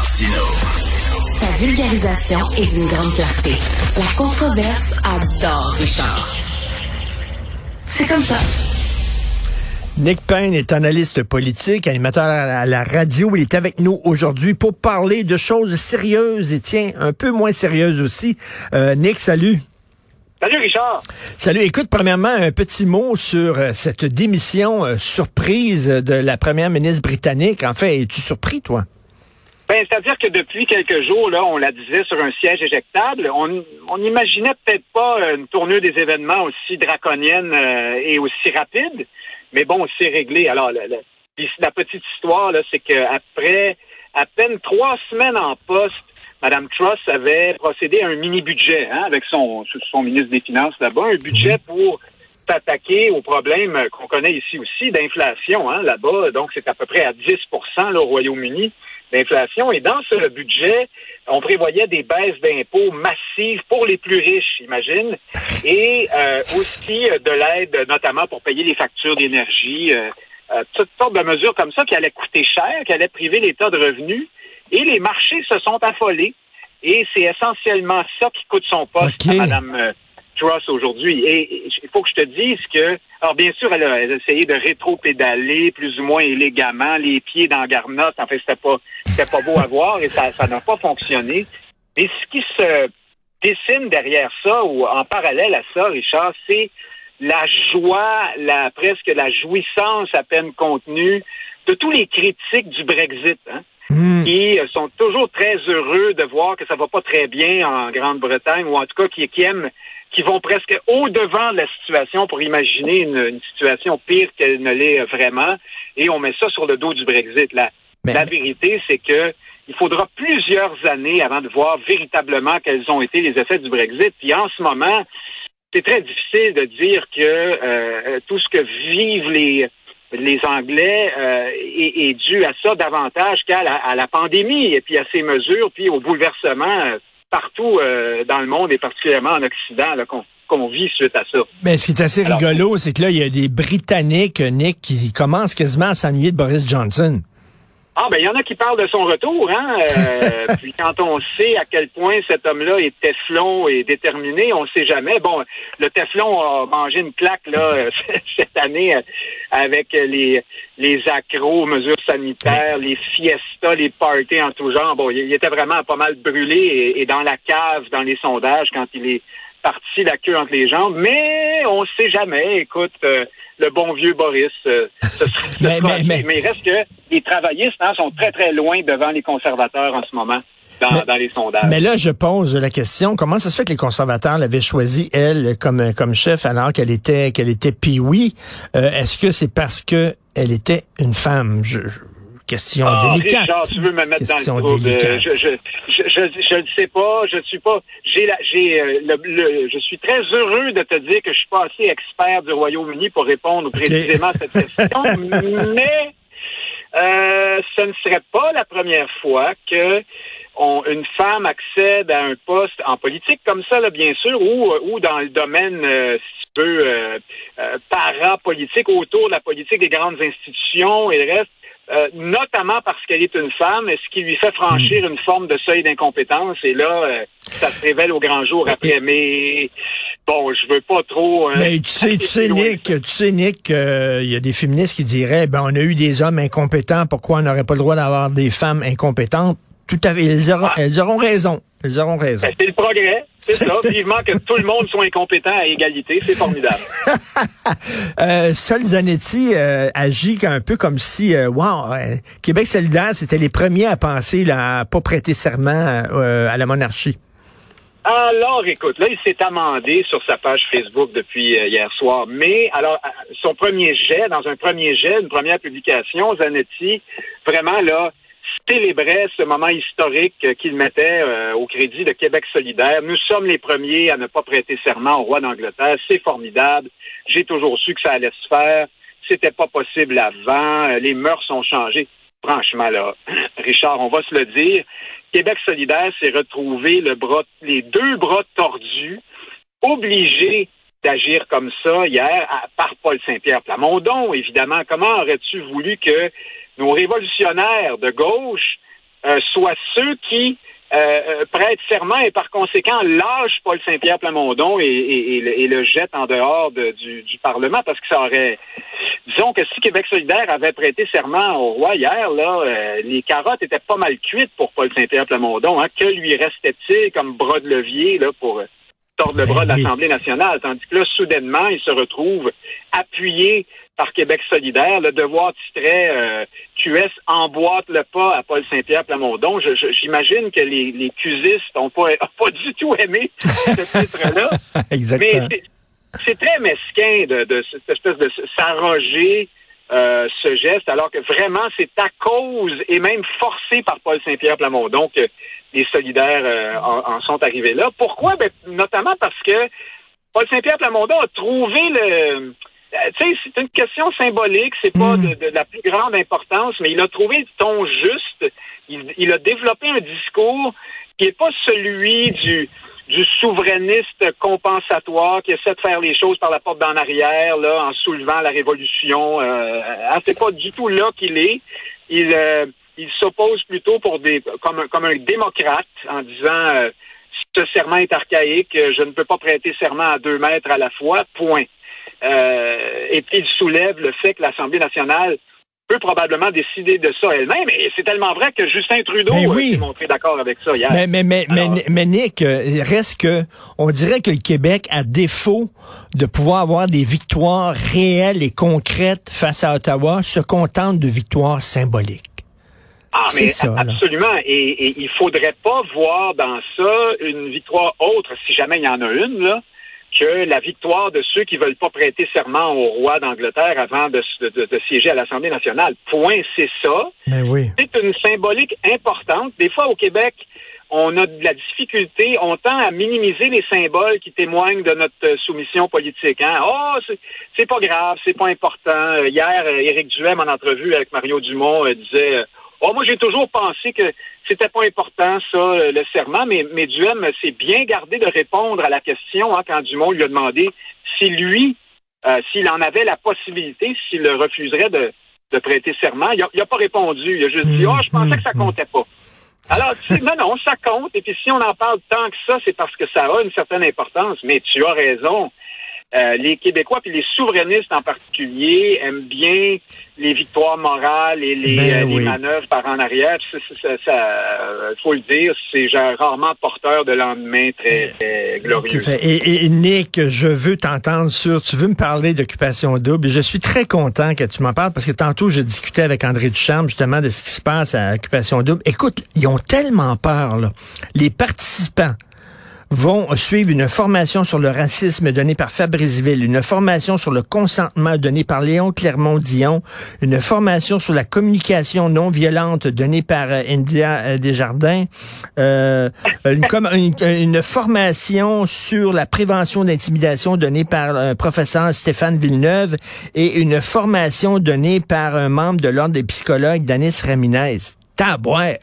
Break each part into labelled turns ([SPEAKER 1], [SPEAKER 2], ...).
[SPEAKER 1] Martino.
[SPEAKER 2] Sa vulgarisation est d'une grande clarté. La controverse adore Richard. C'est comme ça.
[SPEAKER 3] Nick Payne est analyste politique, animateur à la radio. Il est avec nous aujourd'hui pour parler de choses sérieuses et tiens, un peu moins sérieuses aussi. Euh, Nick, salut.
[SPEAKER 4] Salut Richard.
[SPEAKER 3] Salut. Écoute, premièrement, un petit mot sur euh, cette démission euh, surprise de la première ministre britannique. En fait, es-tu surpris, toi?
[SPEAKER 4] Ben, c'est-à-dire que depuis quelques jours, là, on la disait sur un siège éjectable. On, on n'imaginait peut-être pas une tournure des événements aussi draconienne et aussi rapide. Mais bon, c'est réglé. Alors, la, la, petite histoire, là, c'est qu'après à peine trois semaines en poste, Mme Truss avait procédé à un mini-budget hein, avec son, son ministre des Finances là-bas, un budget pour s'attaquer aux problèmes qu'on connaît ici aussi d'inflation hein, là-bas. Donc, c'est à peu près à 10 là, au Royaume-Uni d'inflation. Et dans ce budget, on prévoyait des baisses d'impôts massives pour les plus riches, imagine, et euh, aussi euh, de l'aide, notamment pour payer les factures d'énergie, euh, toutes sortes de mesures comme ça qui allaient coûter cher, qui allaient priver l'État de revenus. Et les marchés se sont affolés. Et c'est essentiellement ça qui coûte son poste à Mme Truss aujourd'hui. Et il faut que je te dise que, alors bien sûr, elle a, essayé de rétro-pédaler plus ou moins élégamment, les pieds dans Garnotte. En fait, c'était pas, c'était pas beau à voir et ça, ça n'a pas fonctionné. Mais ce qui se dessine derrière ça, ou en parallèle à ça, Richard, c'est la joie, la presque la jouissance à peine contenue de tous les critiques du Brexit. Hein? Hmm. qui sont toujours très heureux de voir que ça va pas très bien en Grande-Bretagne, ou en tout cas qui, qui aiment qui vont presque au-devant de la situation pour imaginer une, situation pire qu'elle ne l'est vraiment, et on met ça sur le dos du Brexit. La, la vérité, c'est que il faudra plusieurs années avant de voir véritablement quels ont été les effets du Brexit. Puis en ce moment, c'est très difficile de dire que euh, tout ce que vivent les les Anglais euh, est, dû à ça davantage qu'à la, à la pandémie et puis à ces mesures, puis au bouleversement euh, partout euh, dans le monde et particulièrement en Occident qu'on vit suite à ça.
[SPEAKER 3] Mais ce qui est assez rigolo, c'est que là, il y a des Britanniques, Nick, qui commencent quasiment à s'ennuyer de Boris Johnson.
[SPEAKER 4] Ah, ben, il y en a qui parlent de son retour, hein. Euh, puis quand on sait à quel point cet homme-là est Teflon et déterminé, on ne sait jamais. Bon, le Teflon a mangé une claque, là, cette année, avec les, les accros, mesures sanitaires, les fiestas, les parties en tout genre. Bon, il était vraiment pas mal brûlé et, dans la cave, dans les sondages, quand il est parti la queue entre les jambes. Mais on ne sait jamais. Écoute, euh, le bon vieux Boris. Euh, mais, il reste que les travaillistes hein, sont très, très loin devant les conservateurs en ce moment. Dans, les sondages.
[SPEAKER 3] Mais là, je pose la question comment ça se fait que les conservateurs l'avaient choisi elle comme comme chef alors qu'elle était qu'elle était pee euh, Est-ce que c'est parce que elle était une femme? Je, question ah, délicate.
[SPEAKER 4] Richard, tu veux me mettre dans le trouble. Je, je, je, ne sais pas. Je ne suis pas. J'ai la, j'ai euh, le, je suis très heureux de te dire que je suis pas assez expert du Royaume-Uni pour répondre précisément à cette question. mais euh, ce ne serait pas la première fois que on, une femme accède à un poste en politique comme ça, là, bien sûr, ou, ou dans le domaine, euh, si tu veux, euh, euh parapolitique, autour de la politique des grandes institutions et le reste. Euh, notamment parce qu'elle est une femme, ce qui lui fait franchir une forme de seuil d'incompétence? Et là, euh, ça se révèle au grand jour après. Mais bon, je veux pas trop.
[SPEAKER 3] Euh, Mais tu sais, tu sais, Nick, tu sais, Nick, il y a des féministes qui diraient, ben, on a eu des hommes incompétents, pourquoi on n'aurait pas le droit d'avoir des femmes incompétentes? Tout à fait, elles auront, ah. elles auront raison. Ils auront raison.
[SPEAKER 4] Ben, c'est le progrès, c'est ça. Vivement que tout le monde soit incompétent à égalité, c'est formidable.
[SPEAKER 3] euh, Sol Zanetti euh, agit un peu comme si, euh, wow, euh, Québec solidaire, c'était les premiers à penser là, à pas prêter serment euh, à la monarchie.
[SPEAKER 4] Alors, écoute, là, il s'est amendé sur sa page Facebook depuis hier soir. Mais, alors, son premier jet, dans un premier jet, une première publication, Zanetti, vraiment, là, célébrait ce moment historique qu'il mettait euh, au crédit de Québec solidaire. Nous sommes les premiers à ne pas prêter serment au roi d'Angleterre. C'est formidable. J'ai toujours su que ça allait se faire. C'était pas possible avant. Euh, les mœurs ont changé. Franchement, là, Richard, on va se le dire. Québec solidaire s'est retrouvé le bras, les deux bras tordus, obligé d'agir comme ça hier par Paul Saint-Pierre Plamondon, évidemment. Comment aurais-tu voulu que nos révolutionnaires de gauche soient ceux qui euh, prête serment et par conséquent lâche Paul Saint-Pierre Plamondon et, le, jette en dehors du, Parlement parce que ça aurait disons que si Québec solidaire avait prêté serment au roi hier, là, euh, les carottes étaient pas mal cuites pour Paul Saint-Pierre Plamondon. Hein. Que lui restait-il comme bras de levier là pour tordre le bras de ben l'Assemblée nationale, tandis que là, soudainement, il se retrouve appuyé par Québec solidaire. Le devoir titrait euh, QS emboîte le pas à Paul Saint-Pierre Plamondon. J'imagine que les, les cusistes n'ont pas, pas du tout aimé ce titre-là.
[SPEAKER 3] Exactement.
[SPEAKER 4] Mais c'est très mesquin de, de cette espèce de s'arroger euh, ce geste, alors que vraiment c'est à cause et même forcé par Paul Saint-Pierre Plamondon que les solidaires euh, en, sont arrivés là. Pourquoi? Ben, notamment parce que Paul Saint-Pierre Plamondon a trouvé le... Euh, tu sais, c'est une question symbolique, c'est pas mm. de, la plus grande importance, mais il a trouvé le ton juste. Il, a développé un discours qui n'est pas celui du du souverainiste compensatoire qui essaie de faire les choses par la porte d'en arrière, là, en soulevant la révolution. Euh, hein, c'est pas du tout là qu'il est. Il, euh, il s'oppose plutôt pour des comme un, comme un démocrate en disant euh, ce serment est archaïque, je ne peux pas prêter serment à deux mètres à la fois. Point. Euh, et puis il soulève le fait que l'Assemblée nationale peut probablement décider de ça elle-même. Et c'est tellement vrai que Justin Trudeau
[SPEAKER 3] oui.
[SPEAKER 4] s'est montré d'accord avec ça hier.
[SPEAKER 3] Mais, mais, mais, mais, Nick, euh, reste que on dirait que le Québec, à défaut de pouvoir avoir des victoires réelles et concrètes face à Ottawa, se contente de victoires symboliques.
[SPEAKER 4] Ah, mais ça, absolument. Et, et il faudrait pas voir dans ça une victoire autre, si jamais il y en a une, là, que la victoire de ceux qui veulent pas prêter serment au roi d'Angleterre avant de, siéger à l'Assemblée nationale. Point, c'est ça.
[SPEAKER 3] Mais oui.
[SPEAKER 4] C'est une symbolique importante. Des fois, au Québec, on a de la difficulté, on tend à minimiser les symboles qui témoignent de notre soumission politique. Hein? Oh, c'est pas grave, c'est pas important. Hier, Éric Duhem, en entrevue avec Mario Dumont, euh, disait Oh, moi, j'ai toujours pensé que c'était pas important, ça, le serment, mais, mais Duhem s'est bien gardé de répondre à la question hein, quand Dumont lui a demandé si lui, euh, s'il en avait la possibilité, s'il refuserait de, de prêter serment. Il n'a pas répondu. Il a juste dit, oh, je pensais que ça comptait pas. Alors, non, non, ça compte. Et puis, si on en parle tant que ça, c'est parce que ça a une certaine importance. Mais tu as raison. Euh, les Québécois, puis les souverainistes en particulier, aiment bien les victoires morales et les, ben euh, manœuvres par en arrière. Ça, ça, faut le dire, c'est rarement porteur de lendemain très, très glorieux.
[SPEAKER 3] Et, et, Nick, je veux t'entendre sur, tu veux me parler d'occupation double. Je suis très content que tu m'en parles parce que tantôt, je discutais avec André Duchamp justement de ce qui se passe à occupation double. Écoute, ils ont tellement peur, là. Les participants vont suivre une formation sur le racisme donnée par Fabrice Ville, une formation sur le consentement donnée par Léon Clermont-Dion, une formation sur la communication non violente donnée par euh, India euh, Desjardins, euh, une, formation sur la prévention d'intimidation donnée par un professeur Stéphane Villeneuve et une formation donnée par un membre de l'Ordre des psychologues, Danis Ramirez. Tabouère!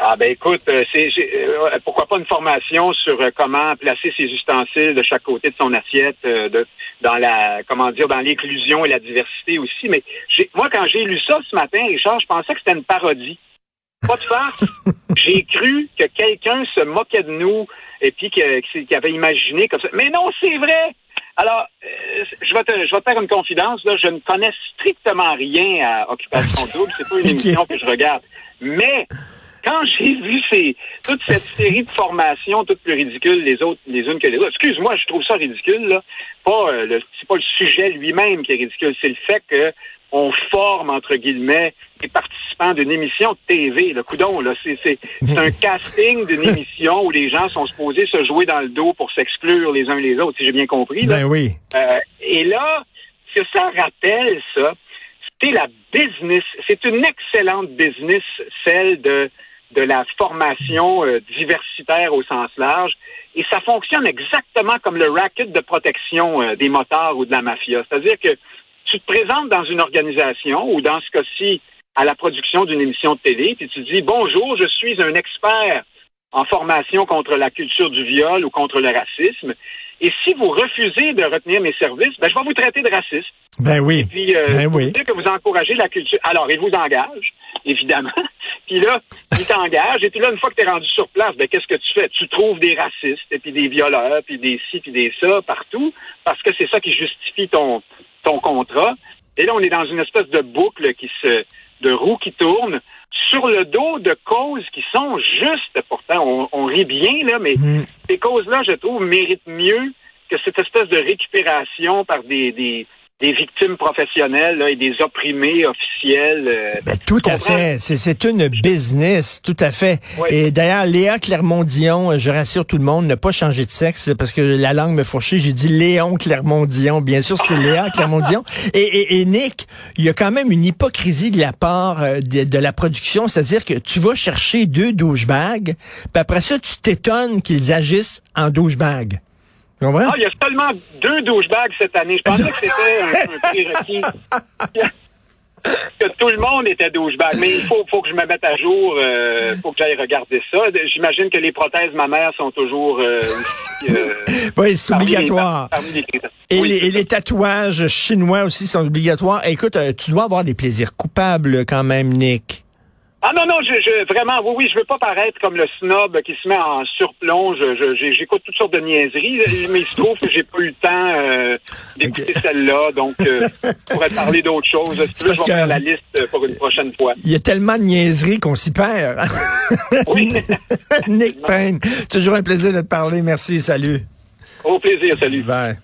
[SPEAKER 4] Ah ben écoute, euh, c'est euh, pourquoi pas une formation sur euh, comment placer ses ustensiles de chaque côté de son assiette, de, dans la comment dire dans l'inclusion et la diversité aussi. Mais moi quand j'ai lu ça ce matin, Richard, je pensais que c'était une parodie. Pas de farce. j'ai cru que quelqu'un se moquait de nous et puis qu'il avait imaginé comme ça. Mais non, c'est vrai. Alors, je vais te, je vais te faire une confidence. Là, je ne connais strictement rien à Occupation Double. C'est pas une émission que je regarde. Mais quand j'ai vu ces, toute cette série de formations, toutes plus ridicules les autres, les unes que les autres, excuse-moi, je trouve ça ridicule, là. Pas, euh, c'est pas le sujet lui-même qui est ridicule, c'est le fait que on forme, entre guillemets, les participants d'une émission de TV. Le coudon, là, c'est, c'est, un casting d'une émission où les gens sont supposés se jouer dans le dos pour s'exclure les uns les autres, si j'ai bien compris.
[SPEAKER 3] Ben oui.
[SPEAKER 4] Euh, et là, ce que ça rappelle, ça, c'est la business. C'est une excellente business, celle de de la formation euh, diversitaire au sens large. Et ça fonctionne exactement comme le racket de protection euh, des motards ou de la mafia. C'est-à-dire que tu te présentes dans une organisation ou dans ce cas-ci à la production d'une émission de télé, puis tu dis bonjour, je suis un expert en formation contre la culture du viol ou contre le racisme. Et si vous refusez de retenir mes services, ben, je vais vous traiter de raciste.
[SPEAKER 3] Ben oui.
[SPEAKER 4] Et puis, euh,
[SPEAKER 3] ben
[SPEAKER 4] je
[SPEAKER 3] oui.
[SPEAKER 4] dire que vous encouragez la culture. Alors, il vous engage, évidemment. puis là, il t'engage. Et puis là, une fois que tu es rendu sur place, ben, qu'est-ce que tu fais? Tu trouves des racistes, et puis des violeurs, puis des ci, puis des ça, partout, parce que c'est ça qui justifie ton, ton contrat. Et là, on est dans une espèce de boucle qui se, de roue qui tourne sur le dos de causes qui sont justes. Pourtant, on, on rit bien, là, mais
[SPEAKER 3] Mm.
[SPEAKER 4] ces causes-là, je trouve, méritent mieux que cette espèce de récupération par des, des, des victimes professionnelles là, et des opprimés officiels. euh,
[SPEAKER 3] Ben, tout à fait. C'est, c'est une business, tout à fait.
[SPEAKER 4] Oui.
[SPEAKER 3] Et d'ailleurs, Léa Clermont-Dion, euh, je rassure tout le monde, n'a pas changé de sexe parce que la langue me fourchait. J'ai dit Léon Clermont-Dion. Bien sûr, c'est Léa Clermont-Dion. Et, et, et Nick, il y a quand même une hypocrisie de la part euh, de, de la production, c'est-à-dire que tu vas chercher deux douchebags, puis après ça, tu t'étonnes qu'ils agissent en douchebag. Comprends?
[SPEAKER 4] Ah, il y a seulement deux douchebags cette année. Je pensais que c'était un, un prérequis. que tout le monde était douchebag. Mais il faut, faut que je me mette à jour. Il faut que j'aille regarder ça. J'imagine que les prothèses mammaires sont toujours euh, euh,
[SPEAKER 3] oui, c'est
[SPEAKER 4] parmi les-
[SPEAKER 3] obligatoire.
[SPEAKER 4] parmi les.
[SPEAKER 3] Et,
[SPEAKER 4] Oui,
[SPEAKER 3] les,
[SPEAKER 4] c'est
[SPEAKER 3] et
[SPEAKER 4] ça.
[SPEAKER 3] les tatouages chinois aussi sont obligatoires. Écoute, euh, tu dois avoir des plaisirs coupables quand même, Nick.
[SPEAKER 4] Ah non, non, je, je, vraiment, oui, oui, je veux pas paraître comme le snob qui se met en surplomb. J'écoute toutes sortes de niaiseries, mais il se trouve que j'ai pas eu le temps euh, d'écouter celle-là, donc euh, je pourrais parler d'autres choses. Si tu veux, je vais faire la liste pour une prochaine fois.
[SPEAKER 3] Il y a tellement de niaiseries qu'on s'y perd.
[SPEAKER 4] Oui,
[SPEAKER 3] Nick Payne, toujours un plaisir de te parler. Merci, salut.
[SPEAKER 4] au plaisir, salut.
[SPEAKER 3] Bye.